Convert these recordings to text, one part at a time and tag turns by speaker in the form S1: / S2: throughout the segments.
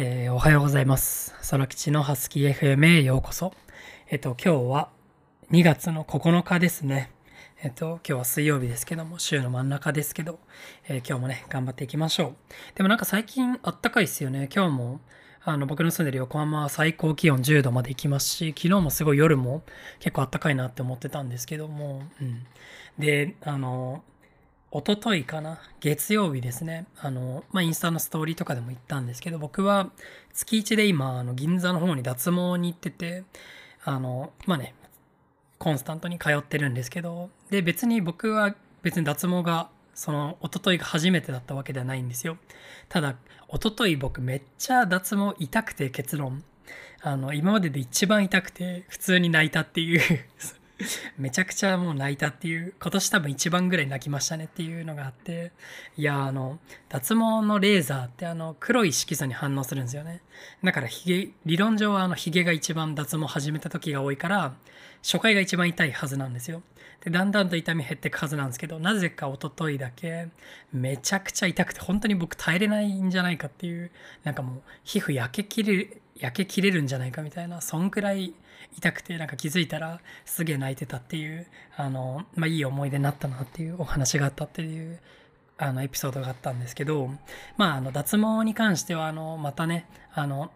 S1: えー、おはようございます。空吉のハスキー FM へようこそ。えっと、今日は2月の9日ですね。えっと、今日は水曜日ですけども、週の真ん中ですけど、えー、今日もね、頑張っていきましょう。でもなんか最近あったかいっすよね。今日も、あの、僕の住んでる横浜は最高気温10度まで行きますし、昨日もすごい夜も結構あったかいなって思ってたんですけども、うん。で、あの、おとといかな？月曜日ですね。あの、まあ、インスタのストーリーとかでも言ったんですけど、僕は月1で今、あの、銀座の方に脱毛に行ってて、あの、まあ、ね、コンスタントに通ってるんですけど、で、別に僕は別に脱毛が、その、おとといが初めてだったわけではないんですよ。ただ、おととい僕めっちゃ脱毛痛くて結論。あの、今までで一番痛くて、普通に泣いたっていう めちゃくちゃもう泣いたっていう、今年多分一番ぐらい泣きましたねっていうのがあって、いや、あの、脱毛のレーザーってあの、黒い色素に反応するんですよね。だからヒゲ、理論上はあの、ヒゲが一番脱毛始めた時が多いから、初回が一番痛いはずなんですよ。で、だんだんと痛み減ってくはずなんですけど、なぜか一昨日だけ、めちゃくちゃ痛くて、本当に僕耐えれないんじゃないかっていう、なんかもう、皮膚焼けきれ、焼けきれるんじゃないかみたいな、そんくらい痛くて、なんか気づいたらすげえ泣いてたっていう、あの、まあ、いい思い出になったなっていうお話があったっていう、あの、エピソードがあったんですけど、まあ、あの、脱毛に関しては、あの、またね、あの、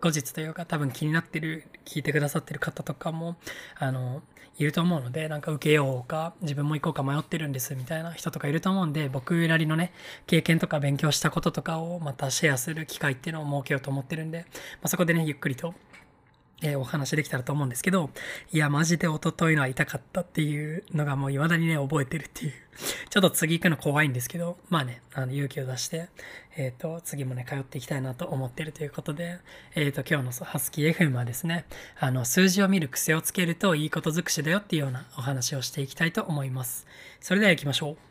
S1: 後日というか多分気になってる、聞いてくださってる方とかも、あの、いると思うので、なんか受けようか、自分も行こうか迷ってるんですみたいな人とかいると思うんで、僕なりのね、経験とか勉強したこととかをまたシェアする機会っていうのを設けようと思ってるんで、まあ、そこでね、ゆっくりとえー、お話できたらと思うんですけど、いや、マジで一昨日のは痛かったっていうのがもう未だにね、覚えてるっていう。ちょっと次行くの怖いんですけど、まあね、あの、勇気を出して、えっ、ー、と、次もね、通っていきたいなと思ってるということで、えっ、ー、と、今日のハスキー FM はですね、あの、数字を見る癖をつけるといいこと尽くしだよっていうようなお話をしていきたいと思います。それでは行きましょう。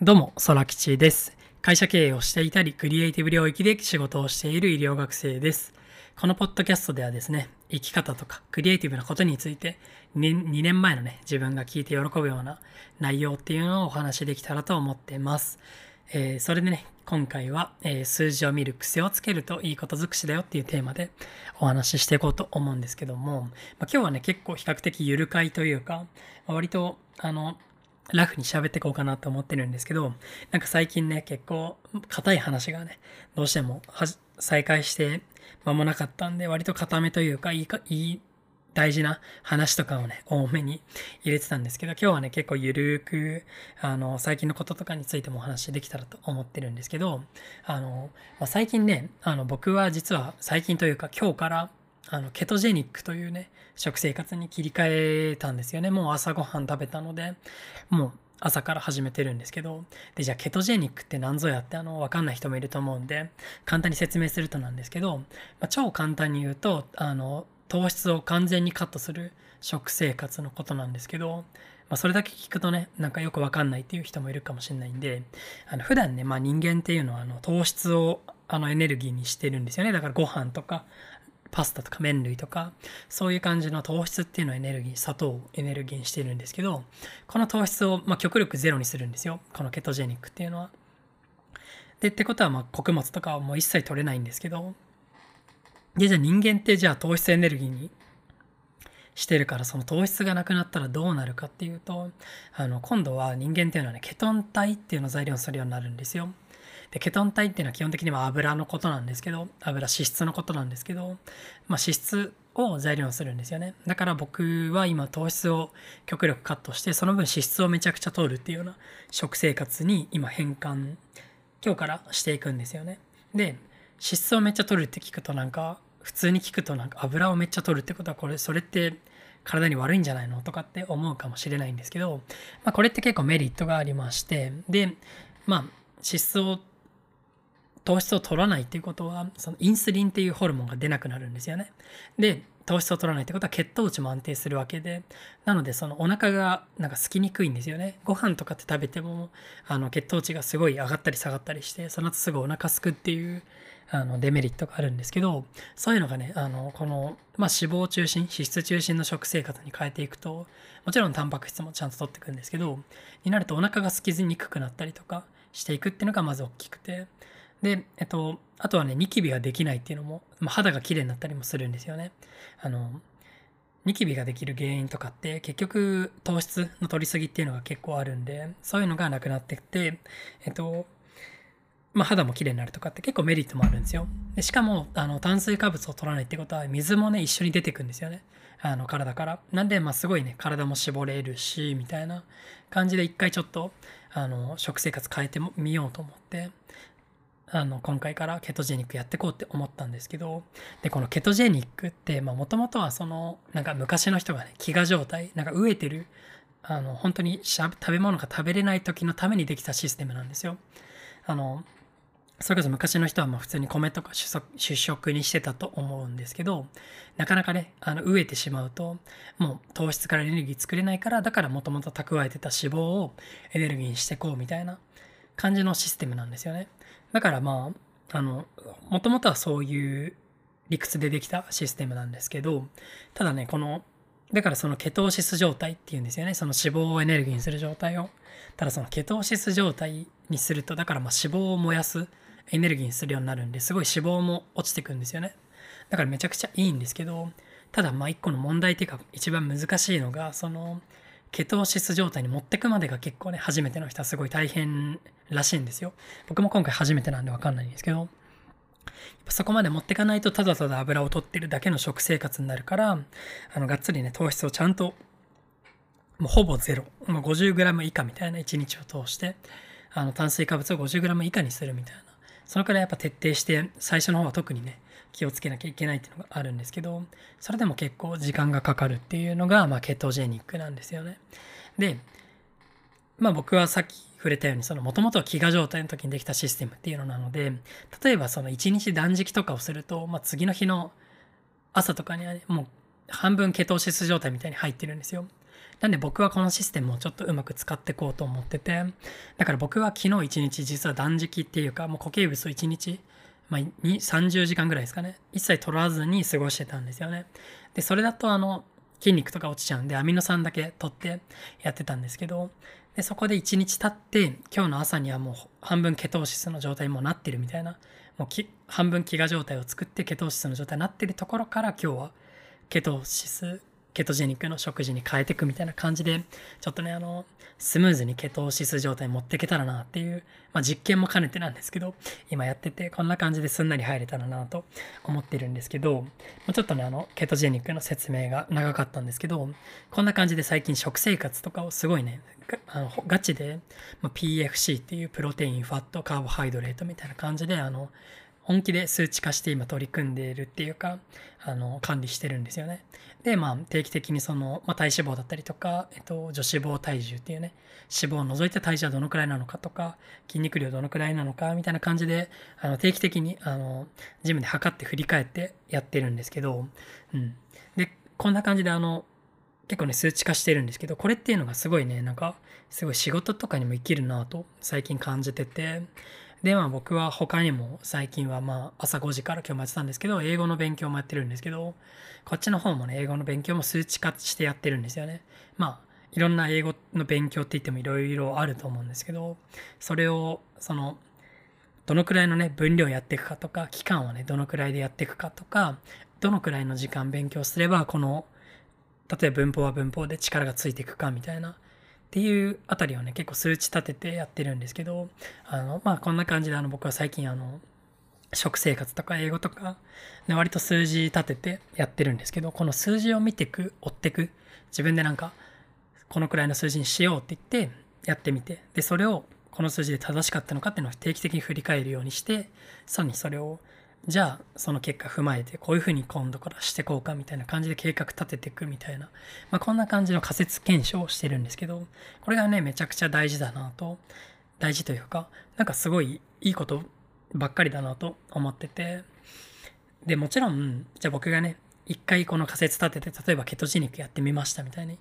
S1: どうも、空吉です。会社経営をしていたり、クリエイティブ領域で仕事をしている医療学生です。このポッドキャストではですね、生き方とかクリエイティブなことについて2、2年前のね、自分が聞いて喜ぶような内容っていうのをお話しできたらと思ってます。えー、それでね、今回は、えー、数字を見る癖をつけるといいこと尽くしだよっていうテーマでお話ししていこうと思うんですけども、まあ、今日はね、結構比較的ゆるかいというか、まあ、割と、あの、ラフに喋っていこうかなと思ってるんですけど、なんか最近ね、結構硬い話がね、どうしても再開して間もなかったんで、割と硬めというか、いいか、いい、大事な話とかをね、多めに入れてたんですけど、今日はね、結構ゆるーく、あの、最近のこととかについてもお話できたらと思ってるんですけど、あの、まあ、最近ね、あの、僕は実は最近というか今日から、あの、ケトジェニックというね、食生活に切り替えたんですよね。もう朝ごはん食べたので、もう朝から始めてるんですけど、で、じゃあケトジェニックって何ぞやってあの、わかんない人もいると思うんで、簡単に説明するとなんですけど、まあ、超簡単に言うと、あの、糖質を完全にカットする食生活のことなんですけど、まあ、それだけ聞くとね、なんかよくわかんないっていう人もいるかもしれないんで、あの、普段ね、まあ人間っていうのはあの、糖質をあのエネルギーにしてるんですよね。だからご飯とか、パスタとか麺類とか、そういう感じの糖質っていうのをエネルギー、砂糖をエネルギーにしてるんですけど、この糖質を、まあ、極力ゼロにするんですよ。このケトジェニックっていうのは。で、ってことは、まあ、穀物とかはもう一切取れないんですけど、で、じゃあ人間ってじゃあ糖質エネルギーにしてるから、その糖質がなくなったらどうなるかっていうと、あの、今度は人間っていうのはね、ケトン体っていうのを材料にするようになるんですよ。で、ケトン体っていうのは基本的には油のことなんですけど、油、脂質のことなんですけど、まあ、脂質を材料にするんですよね。だから僕は今糖質を極力カットして、その分脂質をめちゃくちゃ取るっていうような食生活に今変換、今日からしていくんですよね。で、脂質をめっちゃ取るって聞くとなんか、普通に聞くとなんか油をめっちゃ取るってことはこれ、それって体に悪いんじゃないのとかって思うかもしれないんですけど、まあ、これって結構メリットがありまして、で、まあ、脂質を糖質を取らないっていうことは、そのインスリンっていうホルモンが出なくなるんですよね。で、糖質を取らないってことは血糖値も安定するわけで、なのでそのお腹がなんか空きにくいんですよね。ご飯とかって食べても、あの血糖値がすごい上がったり下がったりして、その後すぐお腹すくっていう、あのデメリットがあるんですけどそういうのがねあのこの、まあ、脂肪中心脂質中心の食生活に変えていくともちろんタンパク質もちゃんと取っていくんですけどになるとお腹が空きにくくなったりとかしていくっていうのがまず大きくてで、えっと、あとはねニキビができないっていうのも、まあ、肌が綺麗になったりもするんですよねあのニキビができる原因とかって結局糖質の取りすぎっていうのが結構あるんでそういうのがなくなってきてえっとまあ、肌も綺麗になるとかって結構メリットもあるんですよ。でしかもあの炭水化物を取らないってことは水もね一緒に出てくんですよね。あの体から。なんでまあすごいね体も絞れるしみたいな感じで一回ちょっとあの食生活変えてみようと思ってあの今回からケトジェニックやっていこうって思ったんですけどでこのケトジェニックってもともとはそのなんか昔の人がね飢餓状態なんか飢えてるあの本当に食べ物が食べれない時のためにできたシステムなんですよ。あのそれこそ昔の人はまあ普通に米とか主食にしてたと思うんですけど、なかなかね、あの飢えてしまうと、もう糖質からエネルギー作れないから、だからもともと蓄えてた脂肪をエネルギーにしていこうみたいな感じのシステムなんですよね。だからまあ、あの、もともとはそういう理屈でできたシステムなんですけど、ただね、この、だからそのケトーシス状態っていうんですよね。その脂肪をエネルギーにする状態を。ただそのケトーシス状態にすると、だからまあ脂肪を燃やすエネルギーにするようになるんですごい脂肪も落ちてくんですよね。だからめちゃくちゃいいんですけど、ただまあ一個の問題っていうか一番難しいのが、その、ケトーシス状態に持ってくまでが結構ね、初めての人はすごい大変らしいんですよ。僕も今回初めてなんでわかんないんですけど、そこまで持ってかないとただただ油を取ってるだけの食生活になるから、あの、がっつりね、糖質をちゃんと、もうほぼゼロ、もう 50g 以下みたいな1日を通して、あの、炭水化物を 50g 以下にするみたいな。そのくらいやっぱ徹底して、最初の方は特にね、気をつけなきゃいけないっていうのがあるんですけど、それでも結構時間がかかるっていうのが、まあ、ケトジェニックなんですよね。で、まあ僕はさっき触れたように、その元々飢餓状態の時にできたシステムっていうのなので、例えばその1日断食とかをすると、まあ次の日の朝とかには、もう半分ケトーシス状態みたいに入ってるんですよ。なんで僕はこのシステムをちょっとうまく使ってこうと思ってて、だから僕は昨日一日実は断食っていうか、もう固形物を一日、まあ、30時間ぐらいですかね。一切取らずに過ごしてたんですよね。で、それだとあの、筋肉とか落ちちゃうんで、アミノ酸だけ取ってやってたんですけど、で、そこで1日経って、今日の朝にはもう半分ケトーシスの状態にもなってるみたいな、もう半分飢餓状態を作ってケトーシスの状態になってるところから今日はケトーシスケトジェニックの食事に変えていくみたいな感じで、ちょっとね、あの、スムーズにケトーシス状態に持っていけたらなっていう、まあ実験も兼ねてなんですけど、今やってて、こんな感じですんなり入れたらなと思ってるんですけど、ちょっとね、あの、ケトジェニックの説明が長かったんですけど、こんな感じで最近食生活とかをすごいね、あのガチで、まあ、PFC っていうプロテイン、ファット、カーボハイドレートみたいな感じで、あの、本気で数値化して今取り組んでいるっていうか、あの、管理してるんですよね。で、まあ、定期的にその、まあ、体脂肪だったりとか、えっと、女子肪体重っていうね、脂肪を除いた体重はどのくらいなのかとか、筋肉量どのくらいなのか、みたいな感じで、あの、定期的に、あの、ジムで測って振り返ってやってるんですけど、うん。で、こんな感じで、あの、結構ね、数値化してるんですけど、これっていうのがすごいね、なんか、すごい仕事とかにも生きるなと最近感じてて、で、まあ僕は他にも最近はまあ朝5時から今日もやってたんですけど、英語の勉強もやってるんですけど、こっちの方もね、英語の勉強も数値化してやってるんですよね。まあ、いろんな英語の勉強って言ってもいろいろあると思うんですけど、それを、その、どのくらいのね、分量やっていくかとか、期間をね、どのくらいでやっていくかとか、どのくらいの時間勉強すれば、この、例えば文法は文法で力がついていくかみたいな、っていうあたりをね、結構数値立ててやってるんですけど、あの、まあ、こんな感じであの、僕は最近あの、食生活とか英語とか、ね、割と数字立ててやってるんですけど、この数字を見てく、追ってく、自分でなんか、このくらいの数字にしようって言ってやってみて、で、それをこの数字で正しかったのかっていうのを定期的に振り返るようにして、さらにそれをじゃあその結果踏まえてこういうふうに今度からしていこうかみたいな感じで計画立てていくみたいな、まあ、こんな感じの仮説検証をしてるんですけどこれがねめちゃくちゃ大事だなと。大事というかなんかすごいいいことばっかりだなと思ってて。でもちろんじゃあ僕がね一回この仮説立てて例えばケトジニックやってみましたみたいに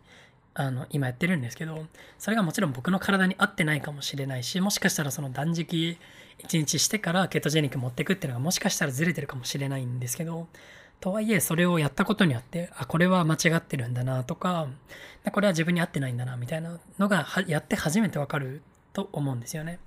S1: あの今やってるんですけどそれがもちろん僕の体に合ってないかもしれないしもしかしたらその断食1日してからケトジェニック持ってくっていうのがもしかしたらずれてるかもしれないんですけどとはいえそれをやったことによってあこれは間違ってるんだなとかこれは自分に合ってないんだなみたいなのがやって初めてわかると思うんですよね。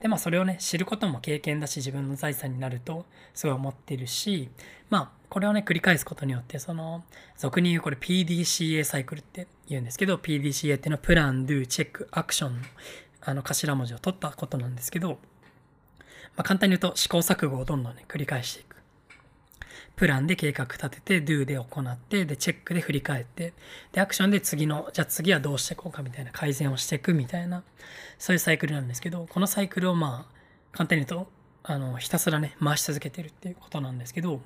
S1: でまあそれをね知ることも経験だし自分の財産になるとすごい思ってるしまあこれをね繰り返すことによってその俗に言うこれ PDCA サイクルって言うんですけど PDCA っていうのはプラン、ドゥ、チェック、アクションのあの頭文字を取ったことなんですけど、まあ、簡単に言うと試行錯誤をどんどんね繰り返していく。プランで計画立てて、do で行って、で、チェックで振り返って、で、アクションで次の、じゃあ次はどうしていこうかみたいな改善をしていくみたいな、そういうサイクルなんですけど、このサイクルをまあ、簡単に言うと、あの、ひたすらね、回し続けてるっていうことなんですけど、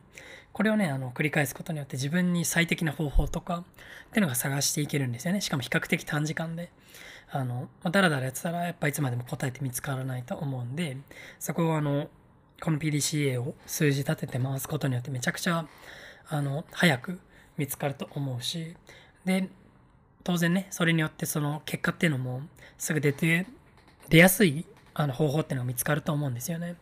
S1: これをね、あの、繰り返すことによって自分に最適な方法とかっていうのが探していけるんですよね。しかも比較的短時間で。あの、まあ、だらだらやってたら、やっぱいつまでも答えて見つからないと思うんで、そこをあの、この PDCA を数字立てて回すことによってめちゃくちゃあの早く見つかると思うしで当然ねそれによってその結果っていうのもすぐ出て出やすいあの方法っていうのが見つかると思うんですよね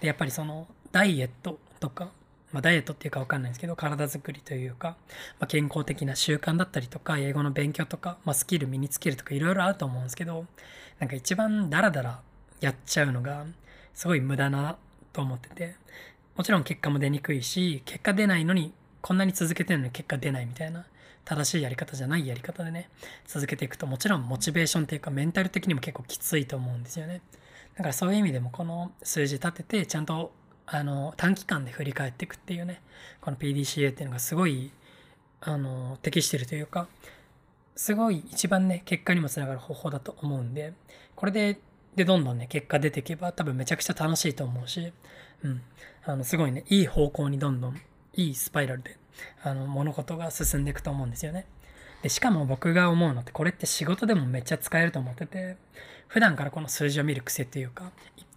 S1: でやっぱりそのダイエットとかまあ、ダイエットっていうかわかんないですけど、体づくりというか、まあ、健康的な習慣だったりとか、英語の勉強とか、まあ、スキル身につけるとかいろいろあると思うんですけど、なんか一番ダラダラやっちゃうのが、すごい無駄なと思ってて、もちろん結果も出にくいし、結果出ないのに、こんなに続けてるのに結果出ないみたいな、正しいやり方じゃないやり方でね、続けていくと、もちろんモチベーションっていうか、メンタル的にも結構きついと思うんですよね。だからそういう意味でも、この数字立てて、ちゃんと、あの、短期間で振り返っていくっていうね、この PDCA っていうのがすごい、あの、適してるというか、すごい一番ね、結果にもつながる方法だと思うんで、これでで、どんどんね、結果出ていけば多分めちゃくちゃ楽しいと思うし、うん。あの、すごいね、いい方向にどんどん、いいスパイラルで、あの、物事が進んでいくと思うんですよね。で、しかも僕が思うのって、これって仕事でもめっちゃ使えると思ってて、普段からこの数字を見る癖っていうか、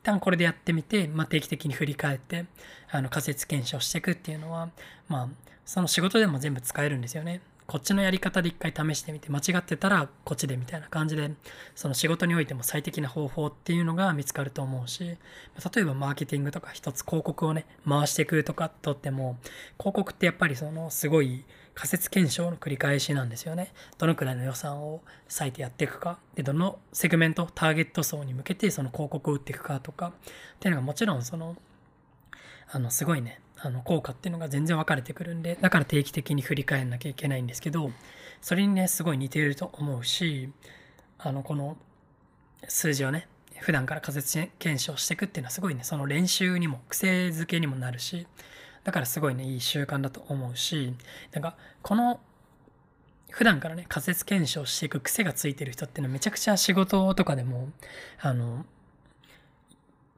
S1: 旦これでやってみて、まあ、定期的に振り返って、あの、仮説検証していくっていうのは、まあ、その仕事でも全部使えるんですよね。こっちのやり方で一回試してみて間違ってたらこっちでみたいな感じでその仕事においても最適な方法っていうのが見つかると思うし例えばマーケティングとか一つ広告をね回していくとかとっても広告ってやっぱりそのすごい仮説検証の繰り返しなんですよね。どのくらいの予算を割いてやっていくか、で、どのセグメント、ターゲット層に向けてその広告を打っていくかとか、っていうのがもちろんその、あの、すごいね、あの効果っていうのが全然分かれてくるんでだから定期的に振り返んなきゃいけないんですけどそれにねすごい似ていると思うしあのこの数字をね普段から仮説検証していくっていうのはすごいね。その練習にも癖づけにもなるしだからすごいねいい習慣だと思うしなんかこの普段からね仮説検証していく癖がついてる人っていうのはめちゃくちゃ仕事とかでもあの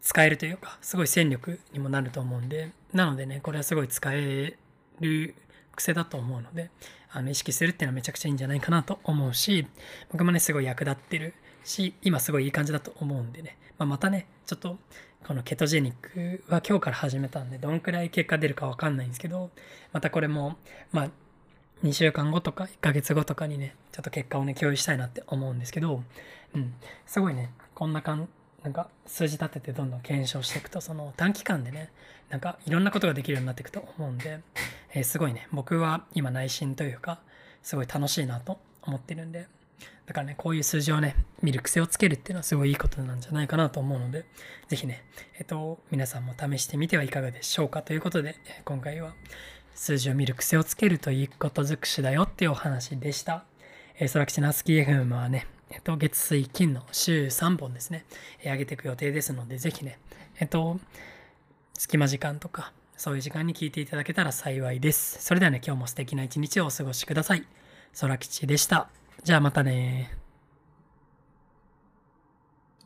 S1: 使えるというか、すごい戦力にもなると思うんで、なのでね、これはすごい使える癖だと思うので、あの意識するっていうのはめちゃくちゃいいんじゃないかなと思うし、僕もね、すごい役立ってるし、今すごいいい感じだと思うんでね、まあ、またね、ちょっとこのケトジェニックは今日から始めたんで、どんくらい結果出るかわかんないんですけど、またこれも、まあ、2週間後とか1ヶ月後とかにね、ちょっと結果をね、共有したいなって思うんですけど、うん、すごいね、こんな感じなんか数字立ててどんどん検証していくとその短期間でねなんかいろんなことができるようになっていくと思うんで、えー、すごいね僕は今内心というかすごい楽しいなと思ってるんでだからねこういう数字をね見る癖をつけるっていうのはすごいいいことなんじゃないかなと思うので是非ねえっと皆さんも試してみてはいかがでしょうかということで今回は数字を見る癖をつけるといいこと尽くしだよっていうお話でした。えー、空吉のスキー FM はね、えっと、月水金の週3本ですね、え上げていく予定ですので、ぜひね、えっと、隙間時間とか、そういう時間に聞いていただけたら幸いです。それではね、今日も素敵な一日をお過ごしください。空吉でした。じゃあまたね